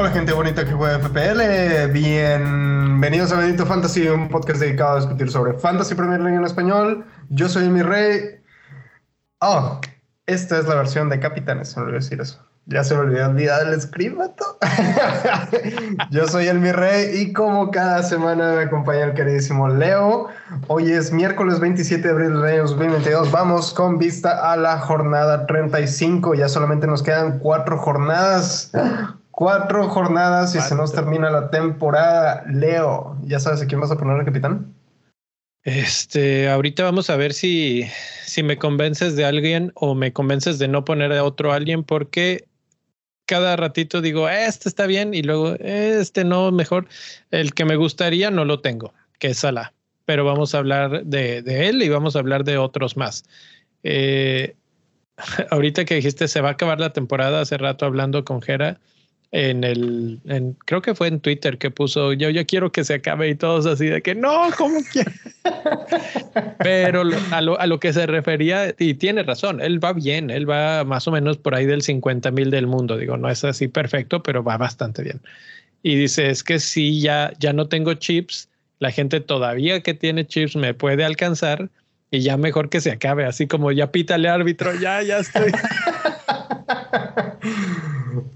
Hola gente bonita que juega FPL, bienvenidos a Benito Fantasy, un podcast dedicado a discutir sobre Fantasy Premier League en español. Yo soy mi rey. Oh, esta es la versión de Capitanes, se me olvidó decir eso. Ya se me olvidó el escribato. Yo soy el mi rey y como cada semana me acompaña el queridísimo Leo. Hoy es miércoles 27 de abril del año 2022. Vamos con vista a la jornada 35. Ya solamente nos quedan cuatro jornadas. Cuatro jornadas y se nos termina la temporada. Leo, ¿ya sabes a quién vas a poner al capitán? Este, ahorita vamos a ver si, si me convences de alguien o me convences de no poner a otro alguien porque cada ratito digo, este está bien y luego este no, mejor. El que me gustaría no lo tengo, que es Salah. Pero vamos a hablar de, él y vamos a hablar de otros más. Eh, ahorita que dijiste se va a acabar la temporada, hace rato hablando con Jera, en el, en, creo que fue en Twitter que puso, yo, yo quiero que se acabe y todos así de que no, ¿cómo quiere? Pero a lo, a lo, que se refería, y tiene razón, él va bien, él va más o menos por ahí del 50 mil del mundo, digo, no es así perfecto, pero va bastante bien. Y dice, es que si ya, ya no tengo chips, la gente todavía que tiene chips me puede alcanzar y ya mejor que se acabe, así como ya pítale árbitro, ya, ya estoy.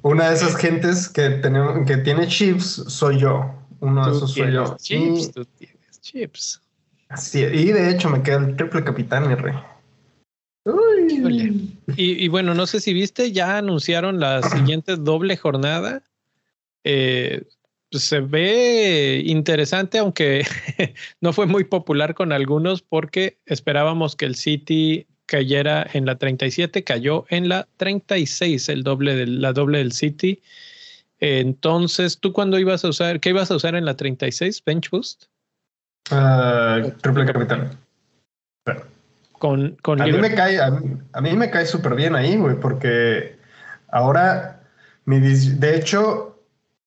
Una de esas gentes que, tenemos, que tiene chips soy yo. Uno de esos soy yo. Chips, y, tú tienes chips. Así, y de hecho me queda el triple capitán, mi rey. Uy. Y, y, bueno, no sé si viste, ya anunciaron la siguiente doble jornada. Eh, pues se ve interesante, aunque no fue muy popular con algunos porque esperábamos que el City cayera en la 37, cayó en la 36, el doble de, la doble del City. Entonces, ¿tú cuándo ibas a usar? ¿Qué ibas a usar en la 36? ¿Bench Boost? Uh, triple capital. Con, con a, mí me cae, a, mí, me cae súper bien ahí, güey, porque ahora, mi, de hecho,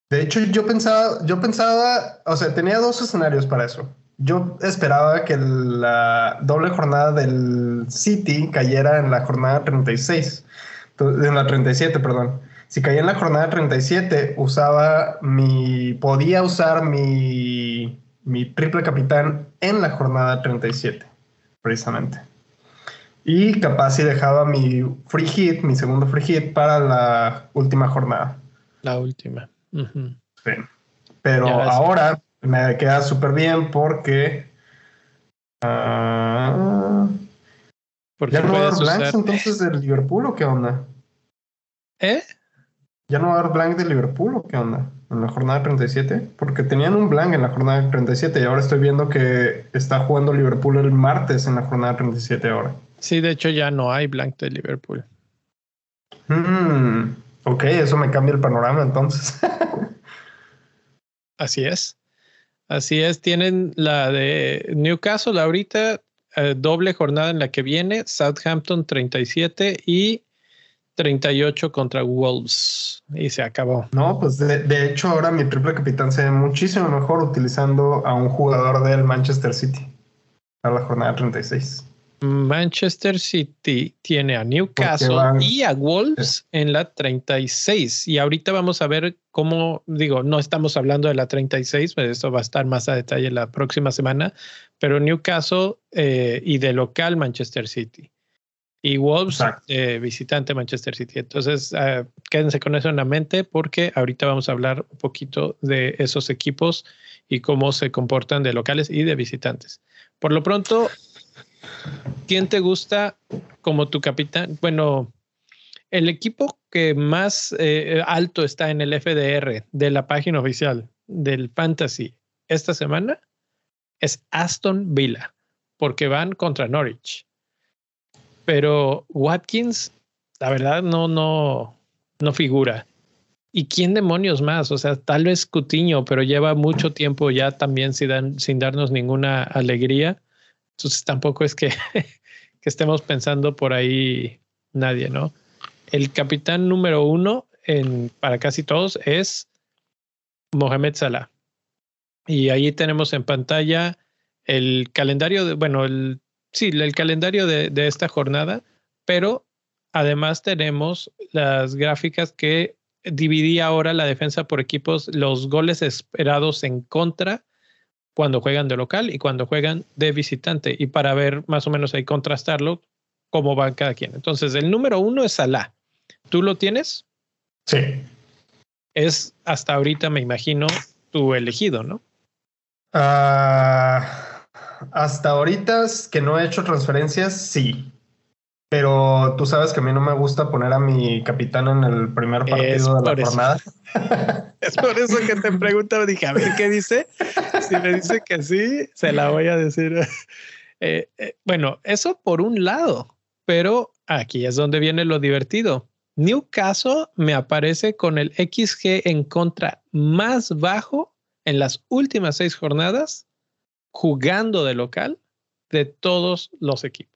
de hecho, yo pensaba, yo pensaba, o sea, tenía dos escenarios para eso yo esperaba que la doble jornada del City cayera en la jornada 36, en la 37, perdón. Si caía en la jornada 37, usaba mi, podía usar mi, mi triple capitán en la jornada 37, precisamente. Y capaz si dejaba mi free hit, mi segundo free hit, para la última jornada. La última. Sí. Pero ahora me queda súper bien porque. Uh, ¿Ya no va a haber blanks entonces del Liverpool o qué onda? ¿Eh? ¿Ya no va a haber blank del Liverpool o qué onda? En la jornada 37. Porque tenían un blank en la jornada 37 y ahora estoy viendo que está jugando Liverpool el martes en la jornada 37 ahora. Sí, de hecho ya no hay blank de Liverpool. Mm, ok, eso me cambia el panorama entonces. Así es. Así es, tienen la de Newcastle ahorita, eh, doble jornada en la que viene, Southampton 37 y 38 contra Wolves. Y se acabó. No, pues de, de, hecho ahora mi triple capitán se ve muchísimo mejor utilizando a un jugador del Manchester City a la jornada 36. Manchester City tiene a Newcastle y a Wolves en la 36. Y ahorita vamos a ver cómo, digo, no estamos hablando de la 36, pero eso va a estar más a detalle la próxima semana, pero Newcastle eh, y de local Manchester City. Y Wolves, eh, visitante Manchester City. Entonces, uh, quédense con eso en la mente porque ahorita vamos a hablar un poquito de esos equipos y cómo se comportan de locales y de visitantes. Por lo pronto, ¿Quién te gusta como tu capitán? Bueno, el equipo que más eh, alto está en el FDR de la página oficial del Fantasy esta semana es Aston Villa, porque van contra Norwich. Pero Watkins, la verdad, no, no, no figura. ¿Y quién demonios más? O sea, tal vez Cutiño, pero lleva mucho tiempo ya también sin, sin darnos ninguna alegría. Entonces tampoco es que, que estemos pensando por ahí nadie, ¿no? El capitán número uno en, para casi todos es Mohamed Salah. Y ahí tenemos en pantalla el calendario bueno, el, sí, el calendario de, de esta jornada, pero además tenemos las gráficas que dividía ahora la defensa por equipos, los goles esperados en contra cuando juegan de local y cuando juegan de visitante. Y para ver más o menos ahí contrastarlo, cómo va cada quien. Entonces, el número uno es Salah. ¿Tú lo tienes? Sí. Es hasta ahorita, me imagino, tu elegido, ¿no? Ah, hasta ahorita que no he hecho transferencias, sí. Pero tú sabes que a mí no me gusta poner a mi capitán en el primer partido de la jornada. es por eso que te pregunto, dije, a ver qué dice. Si me dice que sí, se la voy a decir. Eh, eh, bueno, eso por un lado, pero aquí es donde viene lo divertido. Newcastle me aparece con el XG en contra más bajo en las últimas seis jornadas jugando de local de todos los equipos.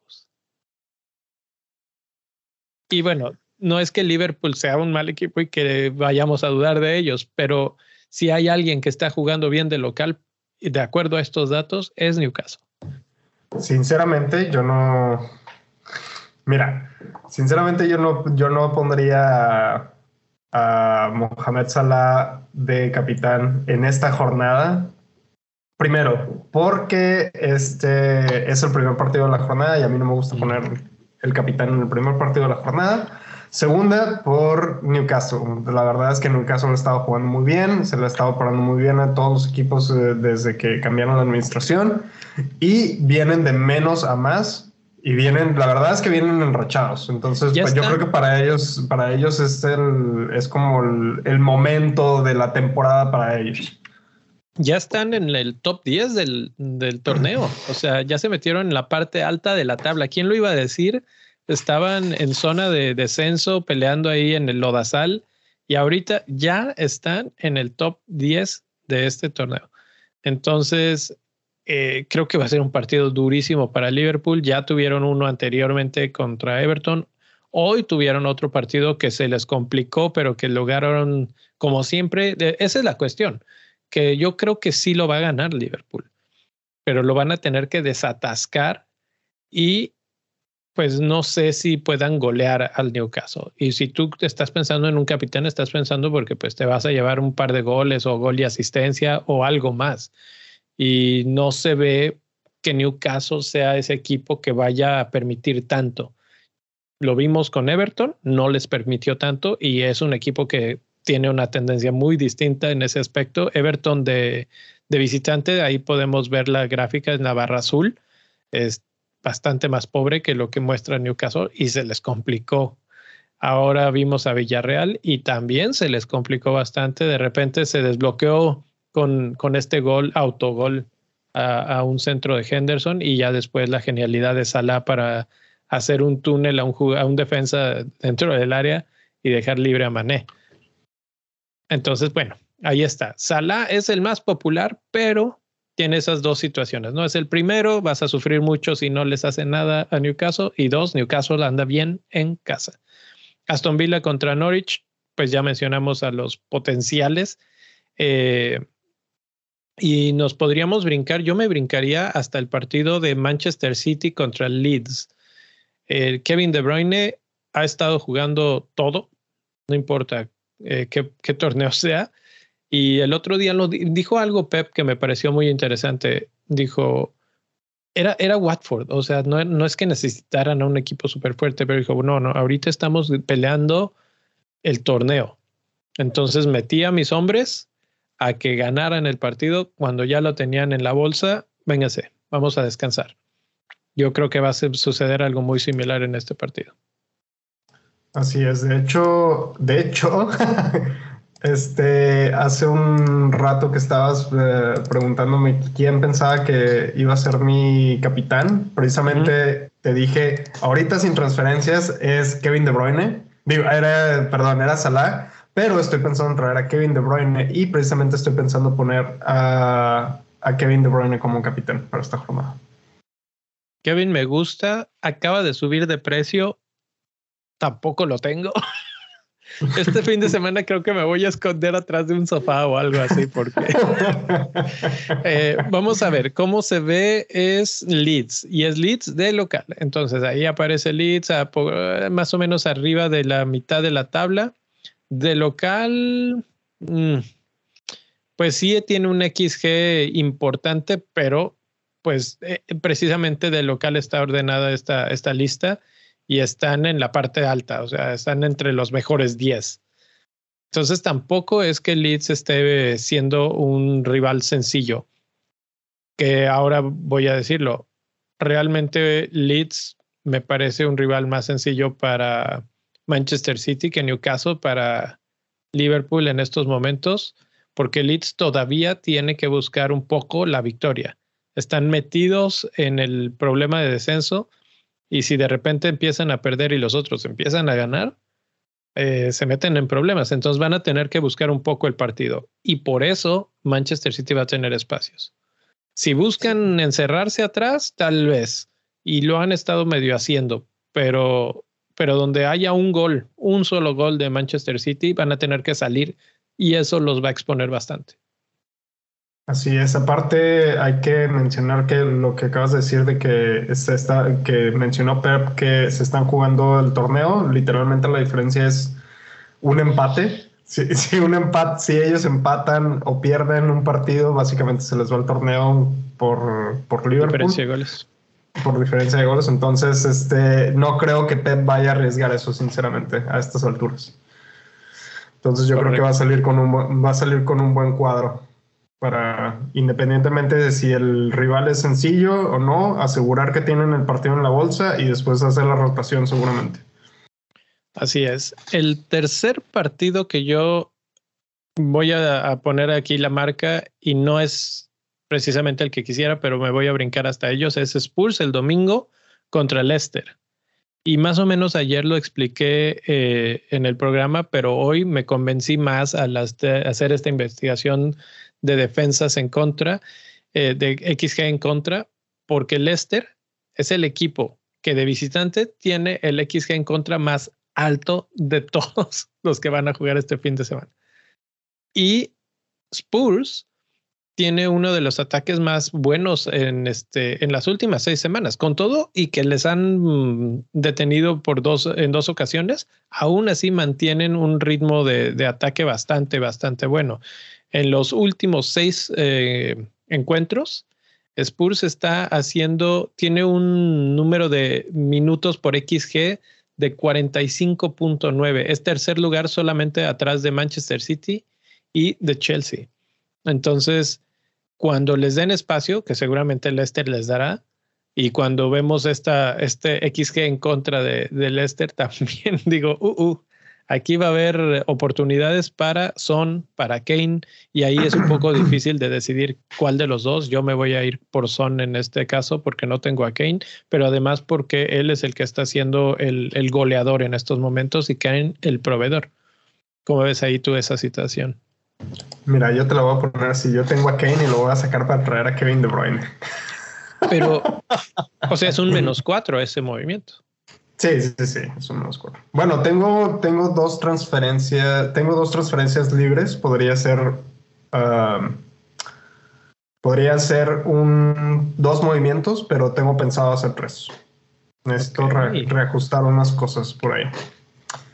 Y bueno, no es que Liverpool sea un mal equipo y que vayamos a dudar de ellos, pero si hay alguien que está jugando bien de local, de acuerdo a estos datos, es Newcastle. Sinceramente, yo no. Mira, sinceramente yo no, yo no pondría a Mohamed Salah de capitán en esta jornada. Primero, porque este es el primer partido de la jornada y a mí no me gusta poner el capitán en el primer partido de la jornada. Segunda, por Newcastle. La verdad es que Newcastle ha estado jugando muy bien, se le ha estado parando muy bien a todos los equipos eh, desde que cambiaron la administración y vienen de menos a más y vienen, la verdad es que vienen enrachados. Entonces, pues, yo creo que para ellos, para ellos es el, es como el, momento de la temporada para ellos. Ya están en el top 10 del, torneo. O sea, ya se metieron en la parte alta de la tabla. ¿Quién lo iba a decir? Estaban en zona de descenso, peleando ahí en el Lodazal, y ahorita ya están en el top 10 de este torneo. Entonces, eh, creo que va a ser un partido durísimo para Liverpool. Ya tuvieron uno anteriormente contra Everton. Hoy tuvieron otro partido que se les complicó, pero que lograron, como siempre, esa es la cuestión, que yo creo que sí lo va a ganar Liverpool, pero lo van a tener que desatascar y pues no sé si puedan golear al Newcastle. Y si tú estás pensando en un capitán, estás pensando porque pues te vas a llevar un par de goles o gol y asistencia o algo más y no se ve que Newcastle sea ese equipo que vaya a permitir tanto. Lo vimos con Everton, no les permitió tanto y es un equipo que tiene una tendencia muy distinta en ese aspecto. Everton de, de visitante, ahí podemos ver la gráfica en la barra azul, es bastante más pobre que lo que muestra Newcastle y se les complicó. Ahora vimos a Villarreal y también se les complicó bastante. De repente se desbloqueó con, con este gol, autogol a, a, un centro de Henderson y ya después la genialidad de Salah para hacer un túnel a un, a un defensa dentro del área y dejar libre a Mané. Entonces, bueno, ahí está. Salah es el más popular, pero tiene esas dos situaciones. No es el primero, vas a sufrir mucho si no les hace nada a Newcastle. Y dos, Newcastle anda bien en casa. Aston Villa contra Norwich, pues ya mencionamos a los potenciales. Eh, y nos podríamos brincar, yo me brincaría hasta el partido de Manchester City contra Leeds. Kevin De Bruyne ha estado jugando todo, no importa eh, qué, torneo sea. Y el otro día lo dijo algo Pep que me pareció muy interesante. Dijo, era, era Watford, o sea, no, no es que necesitaran a un equipo súper fuerte, pero dijo, no, no, ahorita estamos peleando el torneo. Entonces metí a mis hombres a que ganaran el partido cuando ya lo tenían en la bolsa, véngase, vamos a descansar. Yo creo que va a suceder algo muy similar en este partido. Así es, de hecho, de hecho, este, hace un rato que estabas eh, preguntándome quién pensaba que iba a ser mi capitán, precisamente te dije, ahorita sin transferencias es Kevin De Bruyne, digo, era, perdón, era Salah, pero estoy pensando en traer a Kevin De Bruyne y precisamente estoy pensando poner a, Kevin De Bruyne como capitán para esta jornada. Kevin me gusta, acaba de subir de precio, tampoco lo tengo. Este fin de semana creo que me voy a esconder atrás de un sofá o algo así, porque eh, vamos a ver cómo se ve es Leeds y es Leeds de local. Entonces ahí aparece Leeds más o menos arriba de la mitad de la tabla. De local, mm, pues sí tiene un XG importante, pero pues eh, precisamente de local está ordenada esta, esta lista y están en la parte alta, o sea, están entre los mejores 10. Entonces tampoco es que Leeds esté siendo un rival sencillo, que ahora voy a decirlo, realmente Leeds me parece un rival más sencillo para Manchester City que Newcastle para Liverpool en estos momentos, porque Leeds todavía tiene que buscar un poco la victoria. Están metidos en el problema de descenso y si de repente empiezan a perder y los otros empiezan a ganar, eh, se meten en problemas. Entonces van a tener que buscar un poco el partido. Y por eso Manchester City va a tener espacios. Si buscan encerrarse atrás, tal vez. Y lo han estado medio haciendo. Pero, pero donde haya un gol, un solo gol de Manchester City, van a tener que salir. Y eso los va a exponer bastante. Así es, aparte hay que mencionar que lo que acabas de decir de que se está, que mencionó Pep que se están jugando el torneo, literalmente la diferencia es un empate. Si, un empate, si ellos empatan o pierden un partido, básicamente se les va el torneo por, por Liverpool. Diferencia de goles. Por diferencia de goles. Entonces, este, no creo que Pep vaya a arriesgar eso, sinceramente, a estas alturas. Entonces yo creo que va a salir con un va a salir con un buen cuadro para, independientemente de si el rival es sencillo o no, asegurar que tienen el partido en la bolsa y después hacer la rotación seguramente. Así es. El tercer partido que yo voy a, poner aquí la marca y no es precisamente el que quisiera, pero me voy a brincar hasta ellos, es Spurs el domingo contra Leicester. Y más o menos ayer lo expliqué eh, en el programa, pero hoy me convencí más al hacer esta investigación de defensas en contra, eh, de XG en contra, porque Leicester es el equipo que de visitante tiene el XG en contra más alto de todos los que van a jugar este fin de semana. Y Spurs tiene uno de los ataques más buenos en, este, en las últimas seis semanas, con todo y que les han mm, detenido por dos, en dos ocasiones, aún así mantienen un ritmo de, de ataque bastante, bastante bueno. En los últimos seis eh, encuentros, Spurs está haciendo, tiene un número de minutos por XG de 45.9. Es tercer lugar solamente atrás de Manchester City y de Chelsea. Entonces, cuando les den espacio, que seguramente Leicester les dará, y cuando vemos esta, este XG en contra de, de Leicester, también digo, uh, uh, Aquí va a haber oportunidades para Son, para Kane, y ahí es un poco difícil de decidir cuál de los dos. Yo me voy a ir por Son en este caso porque no tengo a Kane, pero además porque él es el que está siendo el, goleador en estos momentos y Kane el proveedor. ¿Cómo ves ahí tú esa situación? Mira, yo te lo voy a poner así. Yo tengo a Kane y lo voy a sacar para traer a Kevin De Bruyne. Pero, o sea, es un menos cuatro ese movimiento. Sí, sí, sí, eso me los Bueno, tengo, tengo dos transferencias, tengo dos transferencias libres. Podría ser, podría ser un, dos movimientos, pero tengo pensado hacer tres. Necesito reajustar unas cosas por ahí.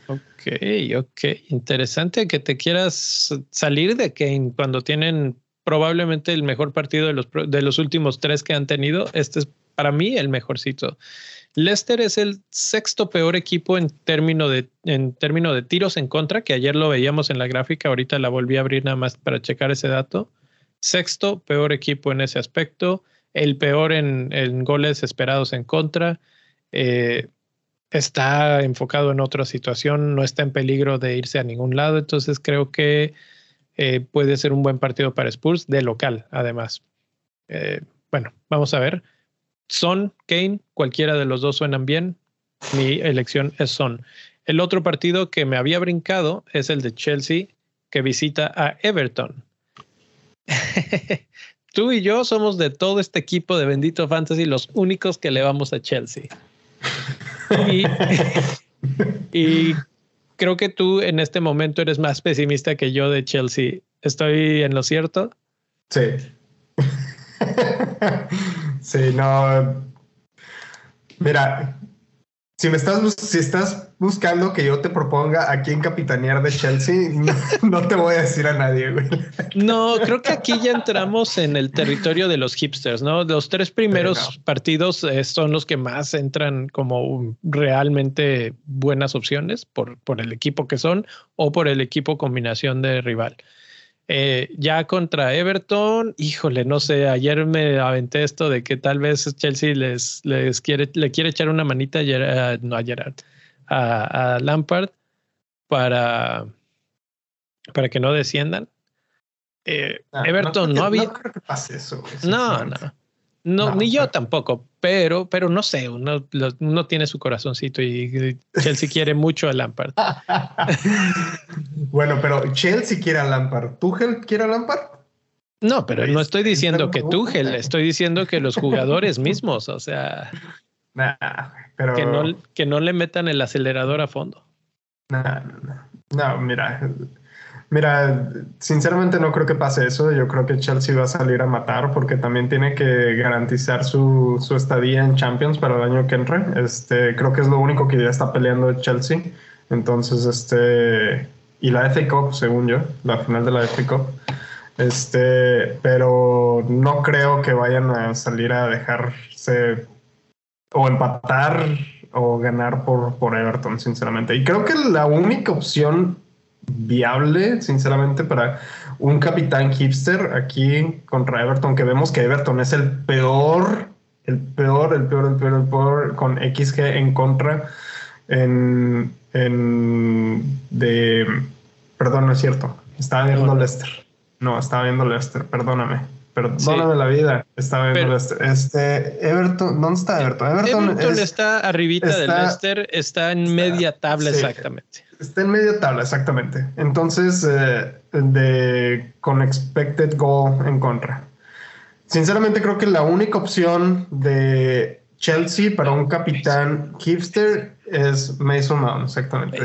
Ok, ok. Interesante que te quieras salir de Kane cuando tienen probablemente el mejor partido de los, de los últimos tres que han tenido. Este es para mí el mejorcito. Leicester es el sexto peor equipo en términos de, en término de tiros en contra, que ayer lo veíamos en la gráfica, ahorita la volví a abrir nada más para checar ese dato. Sexto peor equipo en ese aspecto, el peor en, goles esperados en contra. Eh, está enfocado en otra situación, no está en peligro de irse a ningún lado, entonces creo que eh, puede ser un buen partido para Spurs de local, además. Eh, bueno, vamos a ver. Son, Kane, cualquiera de los dos suenan bien. Mi elección es Son. El otro partido que me había brincado es el de Chelsea, que visita a Everton. Tú y yo somos de todo este equipo de Bendito Fantasy los únicos que le vamos a Chelsea. y, creo que tú en este momento eres más pesimista que yo de Chelsea. ¿Estoy en lo cierto? Sí. sí, no. Mira, si me estás, si estás buscando que yo te proponga a quién capitanear de Chelsea, no, te voy a decir a nadie, güey. No, creo que aquí ya entramos en el territorio de los hipsters, ¿no? Los tres primeros partidos eh, son los que más entran como realmente buenas opciones por, por el equipo que son o por el equipo combinación de rival. Eh, ya contra Everton, híjole, no sé, ayer me aventé esto de que tal vez Chelsea les, les quiere, le quiere echar una manita a no a Gerard, a, Lampard para, para que no desciendan. Eh, ah, Everton no, había. No creo que pase eso. no, no. No, ni yo tampoco, pero, pero no sé, uno, uno tiene su corazoncito y Chelsea quiere mucho a Lampard. bueno, pero Chelsea quiere a Lampard. ¿Tuchel quiere a Lampard? No, pero no estoy diciendo que Tuchel, estoy diciendo que los jugadores mismos, o sea, pero... que, no, que no le metan el acelerador a fondo. No, no, no, mira, Mira, sinceramente no creo que pase eso. Yo creo que Chelsea va a salir a matar porque también tiene que garantizar su, su estadía en Champions para el año que entre. Este, creo que es lo único que ya está peleando Chelsea. Entonces, este, y la FA Cup, según yo, la final de la FA Cup. Este, pero no creo que vayan a salir a dejarse o empatar o ganar por, por Everton, sinceramente. Y creo que la única opción viable, sinceramente, para un capitán hipster aquí contra Everton, que vemos que Everton es el peor, el peor, el peor, el peor, el peor, con XG en contra en, en de, perdón, no es cierto, estaba viendo Leicester, no, estaba viendo Leicester, perdóname. Perdóname la vida. Estaba viendo Leicester. Este, Everton, ¿dónde está Everton? Everton, está arribita del Leicester, está en media tabla exactamente. Está en media tabla, exactamente. Entonces, eh, de, con expected goal en contra. Sinceramente, creo que la única opción de Chelsea para un capitán hipster es Mason Mount, exactamente.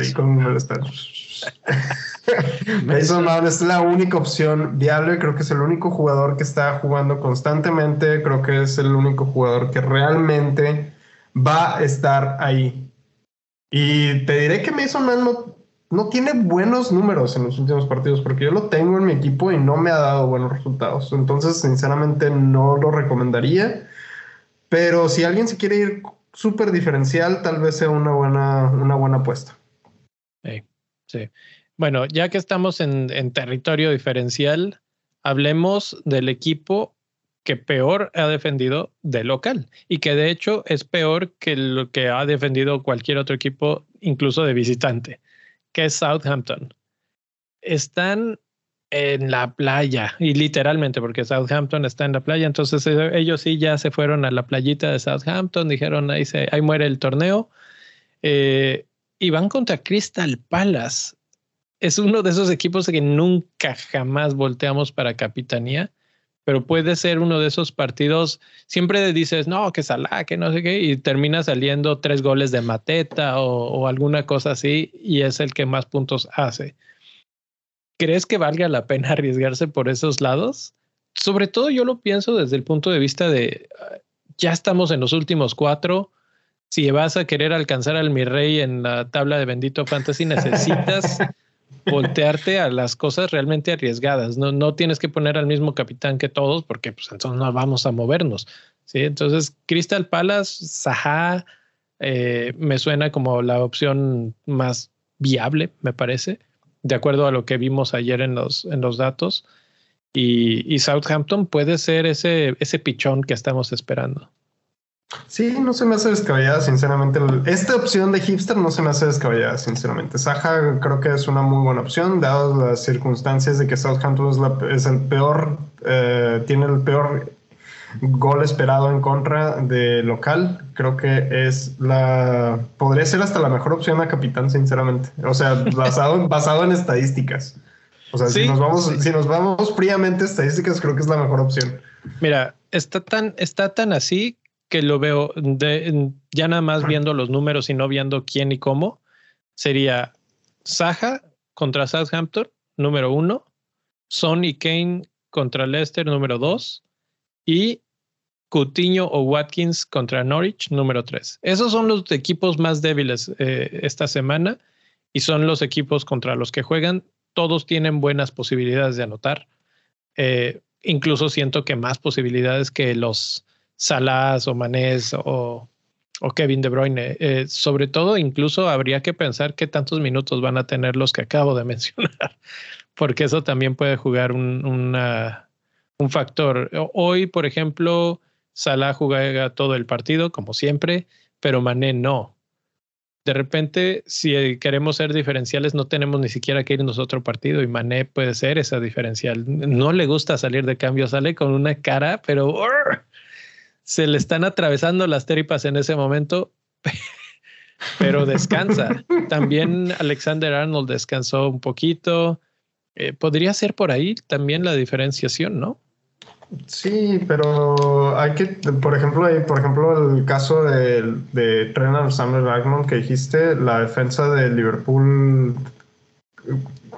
Mason Mount es la única opción viable. Creo que es el único jugador que está jugando constantemente. Creo que es el único jugador que realmente va a estar ahí. Y te diré que Mason Man no, no tiene buenos números en los últimos partidos, porque yo lo tengo en mi equipo y no me ha dado buenos resultados. Entonces, sinceramente, no lo recomendaría. Pero si alguien se quiere ir súper diferencial, tal vez sea una buena, una buena apuesta. Sí, sí. Bueno, ya que estamos en, en territorio diferencial, hablemos del equipo que peor ha defendido de local y que de hecho es peor que lo que ha defendido cualquier otro equipo, incluso de visitante, que es Southampton. Están en la playa y literalmente porque Southampton está en la playa, entonces eh, ellos sí ya se fueron a la playita de Southampton, dijeron ahí, se, ahí muere el torneo eh, y van contra Crystal Palace. Es uno de esos equipos que nunca jamás volteamos para capitanía pero puede ser uno de esos partidos, siempre dices, no, que Salah, que no sé qué, y termina saliendo tres goles de Mateta o, alguna cosa así, y es el que más puntos hace. ¿Crees que valga la pena arriesgarse por esos lados? Sobre todo yo lo pienso desde el punto de vista de, ya estamos en los últimos cuatro, si vas a querer alcanzar al mi rey en la tabla de Bendito Fantasy, necesitas voltearte a las cosas realmente arriesgadas. No, no tienes que poner al mismo capitán que todos porque pues entonces no vamos a movernos. ¿sí? Entonces, Crystal Palace, eh, me suena como la opción más viable, me parece, de acuerdo a lo que vimos ayer en los, en los datos. Y, y Southampton puede ser ese, ese pichón que estamos esperando. Sí, no se me hace descabellada, sinceramente. Esta opción de hipster no se me hace descabellada, sinceramente. Saja creo que es una muy buena opción, dadas las circunstancias de que Southampton es, el peor, eh, tiene el peor gol esperado en contra de local. Creo que es la. Podría ser hasta la mejor opción a capitán, sinceramente. O sea, basado, basado en estadísticas. O sea, si, nos vamos, si nos vamos fríamente estadísticas, creo que es la mejor opción. Mira, está tan, está tan así que lo veo ya nada más viendo los números y no viendo quién y cómo, sería Saja contra Southampton, número uno. Son y Kane contra Leicester, número dos. Y Coutinho o Watkins contra Norwich, número tres. Esos son los equipos más débiles eh, esta semana y son los equipos contra los que juegan. Todos tienen buenas posibilidades de anotar. Eh, incluso siento que más posibilidades que los Salas o Manés o, Kevin De Bruyne. Eh, sobre todo, incluso habría que pensar qué tantos minutos van a tener los que acabo de mencionar, porque eso también puede jugar un, un factor. Hoy, por ejemplo, Salah juega todo el partido, como siempre, pero Mané no. De repente, si queremos ser diferenciales, no tenemos ni siquiera que irnos a otro partido y Mané puede ser esa diferencial. No le gusta salir de cambio, sale con una cara, pero se le están atravesando las tripas en ese momento, pero descansa. También Alexander Arnold descansó un poquito. Eh, podría ser por ahí también la diferenciación, ¿no? Sí, pero hay que, por ejemplo, hay, por ejemplo, el caso de, de Trent Alexander-Arnold que dijiste, la defensa de Liverpool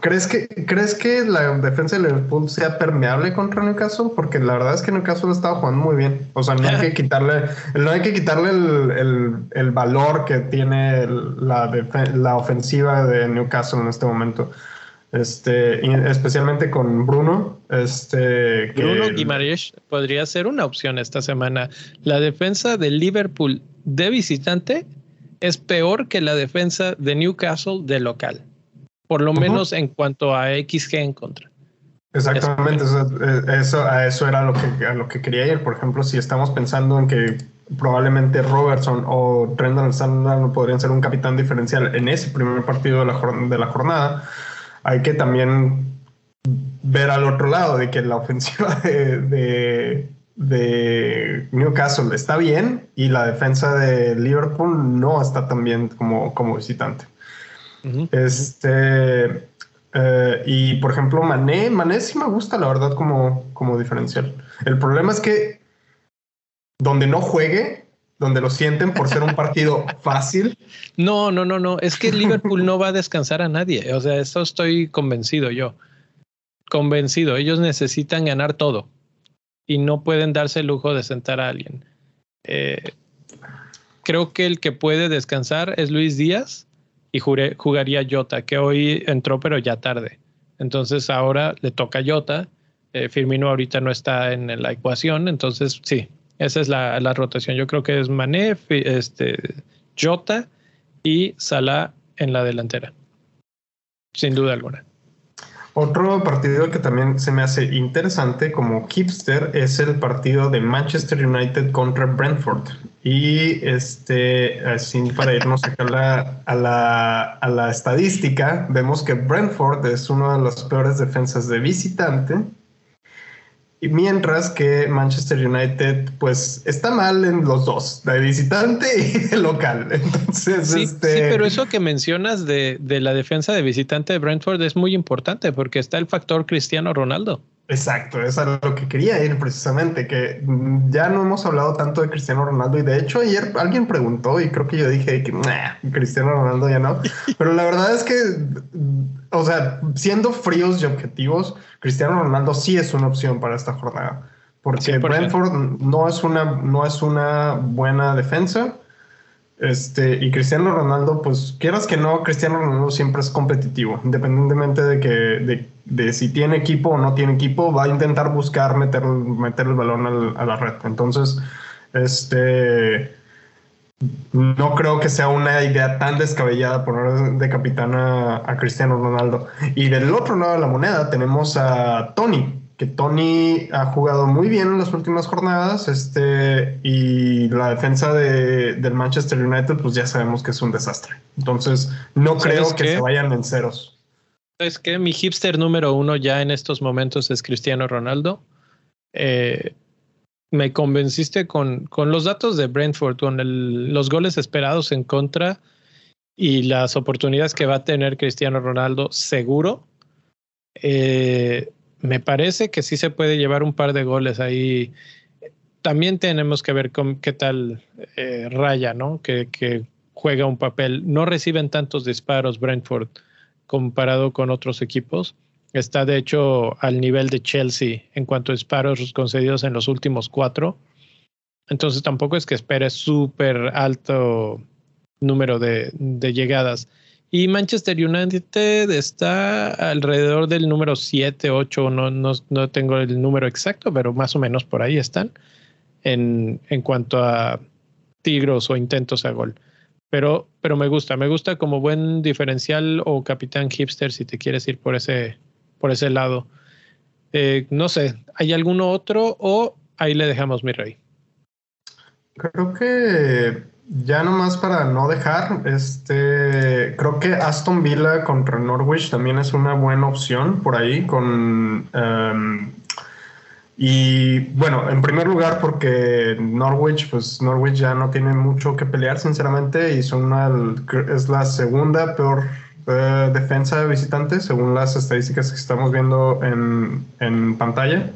¿Crees que, ¿Crees que la defensa de Liverpool sea permeable contra Newcastle? Porque la verdad es que Newcastle estaba jugando muy bien. O sea, no hay que quitarle, no hay que quitarle el, valor que tiene la, la ofensiva de Newcastle en este momento. Este, especialmente con Bruno. Este, Bruno Guimaraes podría ser una opción esta semana. La defensa de Liverpool de visitante es peor que la defensa de Newcastle de local por lo menos en cuanto a XG en contra. Exactamente, eh, eso, a eso era lo que, a lo que quería ir. Por ejemplo, si estamos pensando en que probablemente Robertson o Trent Alexander podrían ser un capitán diferencial en ese primer partido de la, de la jornada, hay que también ver al otro lado de que la ofensiva de, de, Newcastle está bien y la defensa de Liverpool no está tan bien como, como visitante. Este. Eh, y por ejemplo, Mané, Mané sí me gusta, la verdad, como, como diferencial. El problema es que donde no juegue, donde lo sienten por ser un partido fácil. No, no, no, no. Es que Liverpool no va a descansar a nadie. O sea, eso estoy convencido yo. Convencido. Ellos necesitan ganar todo y no pueden darse el lujo de sentar a alguien. Eh, creo que el que puede descansar es Luis Díaz y jugaría Jota, que hoy entró pero ya tarde. Entonces ahora le toca a Jota. Eh, Firmino ahorita no está en la ecuación, entonces sí, esa es la, rotación. Yo creo que es Mané, este, Jota y Salah en la delantera. Sin duda alguna. Otro partido que también se me hace interesante como hipster es el partido de Manchester United contra Brentford. Y este, así para irnos acá a la, a la estadística, vemos que Brentford es una de las peores defensas de visitante y mientras que Manchester United, pues, está mal en los dos, de visitante y de local. Entonces, sí, este... sí, pero eso que mencionas de, de, la defensa de visitante de Brentford es muy importante porque está el factor Cristiano Ronaldo. Exacto, es a lo que quería ir precisamente, que ya no hemos hablado tanto de Cristiano Ronaldo y de hecho ayer alguien preguntó y creo que yo dije que Cristiano Ronaldo ya no, pero la verdad es que, o sea, siendo fríos y objetivos, Cristiano Ronaldo sí es una opción para esta jornada. Porque Brentford no es una, no es una buena defensa. Este, y Cristiano Ronaldo, pues quieras que no, Cristiano Ronaldo siempre es competitivo, independientemente de que de, si tiene equipo o no tiene equipo, va a intentar buscar meter, meter el balón a la red. Entonces, este, no creo que sea una idea tan descabellada poner de capitán a, Cristiano Ronaldo. Y del otro lado de la moneda tenemos a Tony, que Tony ha jugado muy bien en las últimas jornadas, este, y la defensa de, del Manchester United, pues ya sabemos que es un desastre. Entonces, no creo que se vayan en ceros. Es que mi hipster número uno ya en estos momentos es Cristiano Ronaldo. Eh, me convenciste con, con los datos de Brentford, con los goles esperados en contra y las oportunidades que va a tener Cristiano Ronaldo seguro. Eh, me parece que sí se puede llevar un par de goles ahí. También tenemos que ver con qué tal eh, Raya, ¿no? Que, que, juega un papel. No reciben tantos disparos Brentford comparado con otros equipos. Está de hecho al nivel de Chelsea en cuanto a disparos concedidos en los últimos cuatro. Entonces tampoco es que espere súper alto número de, llegadas. Y Manchester United está alrededor del número 7, 8, no, no, tengo el número exacto, pero más o menos por ahí están en, en cuanto a tigros o intentos a gol. Pero, pero me gusta, me gusta como buen diferencial o capitán hipster si te quieres ir por ese, por ese lado. Eh, no sé, ¿hay alguno otro o ahí le dejamos mi rey? Creo que ya nomás para no dejar, este, creo que Aston Villa contra Norwich también es una buena opción por ahí con... Em, y bueno, en primer lugar porque Norwich, pues Norwich ya no tiene mucho que pelear sinceramente y son es la segunda peor eh, defensa de visitantes según las estadísticas que estamos viendo en, en pantalla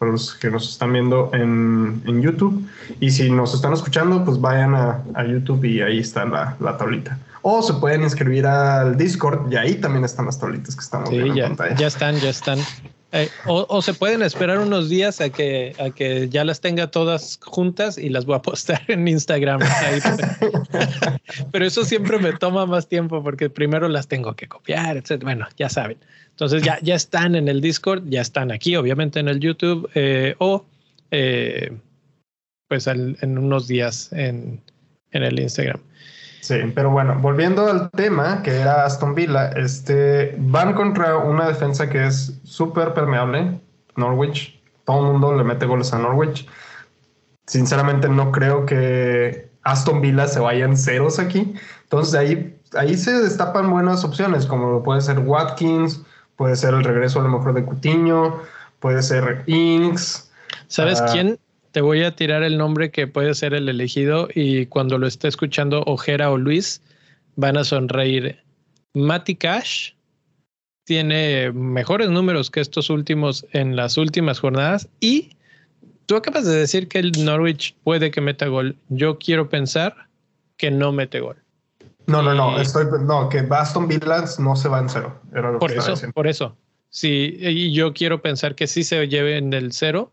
para los que nos están viendo en, en, YouTube. Y si nos están escuchando, pues vayan a, a YouTube y ahí está la, la, tablita. O se pueden inscribir al Discord y ahí también están las tablitas que estamos viendo ya, en pantalla. Ya están, ya están. Eh, o, se pueden esperar unos días a que, a que ya las tenga todas juntas y las voy a postar en Instagram. Pero eso siempre me toma más tiempo porque primero las tengo que copiar, etc. Bueno, ya saben. Entonces ya, ya están en el Discord, ya están aquí, obviamente en el YouTube eh, o eh, pues en unos días en, en el Instagram. Sí, pero bueno, volviendo al tema que era Aston Villa, este, van contra una defensa que es súper permeable, Norwich. Todo el mundo le mete goles a Norwich. Sinceramente no creo que Aston Villa se vaya en ceros aquí. Entonces ahí, ahí se destapan buenas opciones, como puede ser Watkins, puede ser el regreso a lo mejor de Cutiño, puede ser Inks. ¿Sabes ah, quién? te voy a tirar el nombre que puede ser el elegido y cuando lo esté escuchando Ojera o Luis van a sonreír. Matty Cash tiene mejores números que estos últimos en las últimas jornadas y tú acabas de decir que el Norwich puede que meta gol. Yo quiero pensar que no mete gol. No, no, no, estoy, no, que Baston Villa no se va en cero. por eso, por eso. Sí, y yo quiero pensar que sí se lleve en el cero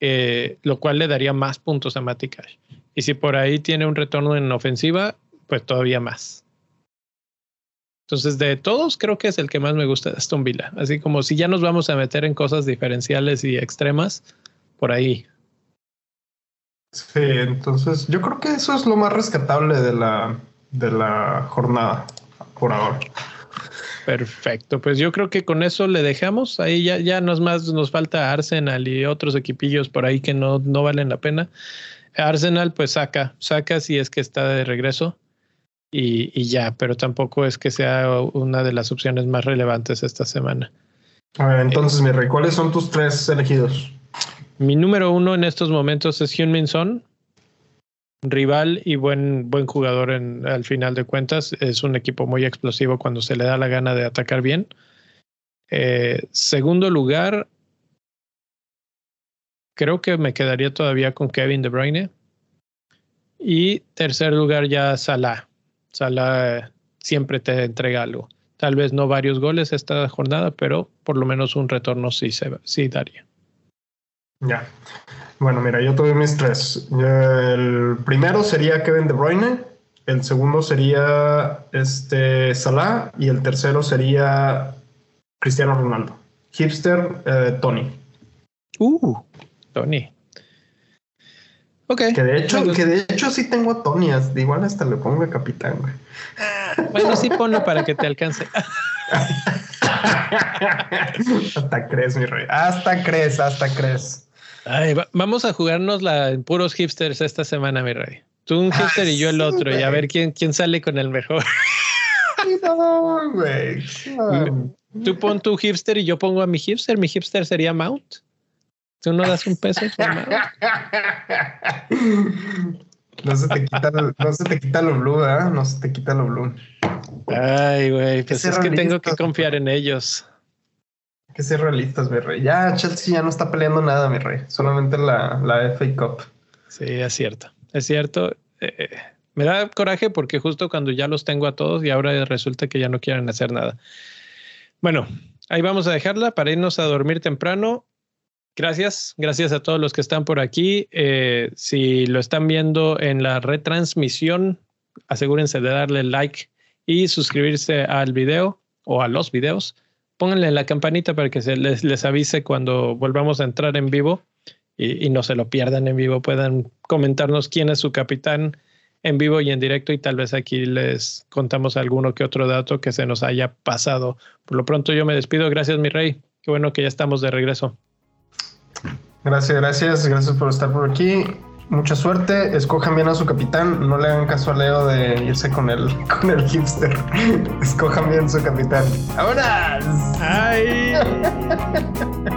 eh, lo cual le daría más puntos a Matty Cash. Y si por ahí tiene un retorno en ofensiva, pues todavía más. Entonces, de todos, creo que es el que más me gusta de Aston Villa. Así como si ya nos vamos a meter en cosas diferenciales y extremas, por ahí. Sí, entonces yo creo que eso es lo más rescatable de la, de la jornada por ahora. Perfecto, pues yo creo que con eso le dejamos. Ahí ya, ya nos más nos falta Arsenal y otros equipillos por ahí que no, no valen la pena. Arsenal, pues saca, saca si es que está de regreso y, y, ya, pero tampoco es que sea una de las opciones más relevantes esta semana. A ver, entonces, mi rey, ¿cuáles son tus tres elegidos? Mi número uno en estos momentos es Hyun Son rival y buen, buen jugador en, al final de cuentas. Es un equipo muy explosivo cuando se le da la gana de atacar bien. Eh, segundo lugar, creo que me quedaría todavía con Kevin De Bruyne. Y tercer lugar ya Salah. Salah eh, siempre te entrega algo. Tal vez no varios goles esta jornada, pero por lo menos un retorno sí, sí daría. Ya. Bueno, mira, yo tuve mis tres. El primero sería Kevin De Bruyne, el segundo sería este Salah y el tercero sería Cristiano Ronaldo. Hipster eh, Tony. Uh, Tony. Ok. Que de hecho, que de hecho sí tengo a Tony, igual hasta le pongo a capitán, güey. Bueno, sí ponlo para que te alcance. hasta crees, mi rey. Hasta crees, hasta crees vamos a jugarnos la en puros hipsters esta semana, mi rey. Tú un hipster y yo el otro, y a ver quién, quién sale con el mejor. no, güey. Tú pon tu hipster y yo pongo a mi hipster. Mi hipster sería Mount. Tú no das un peso No se te quita, no se te quita lo blue, ¿eh? No se te quita lo blue. Ay, güey, pues es que tengo que confiar en ellos que ser realistas, mi rey. Ya Chelsea ya no está peleando nada, mi rey. Solamente la, la FA Cup. Sí, es cierto. Es cierto. Eh, me da coraje porque justo cuando ya los tengo a todos y ahora resulta que ya no quieren hacer nada. Bueno, ahí vamos a dejarla para irnos a dormir temprano. Gracias, gracias a todos los que están por aquí. Eh, si lo están viendo en la retransmisión, asegúrense de darle like y suscribirse al video o a los videos. Pónganle la campanita para que se les, les avise cuando volvamos a entrar en vivo y, y, no se lo pierdan en vivo. Puedan comentarnos quién es su capitán en vivo y en directo y tal vez aquí les contamos alguno que otro dato que se nos haya pasado. Por lo pronto yo me despido. Gracias, mi rey. Qué bueno que ya estamos de regreso. Gracias, gracias, gracias por estar por aquí. Mucha suerte, escojan bien a su capitán, no le hagan caso a Leo de irse con el, con el hipster. Escojan bien su capitán. ¡Ahora! ¡Ay!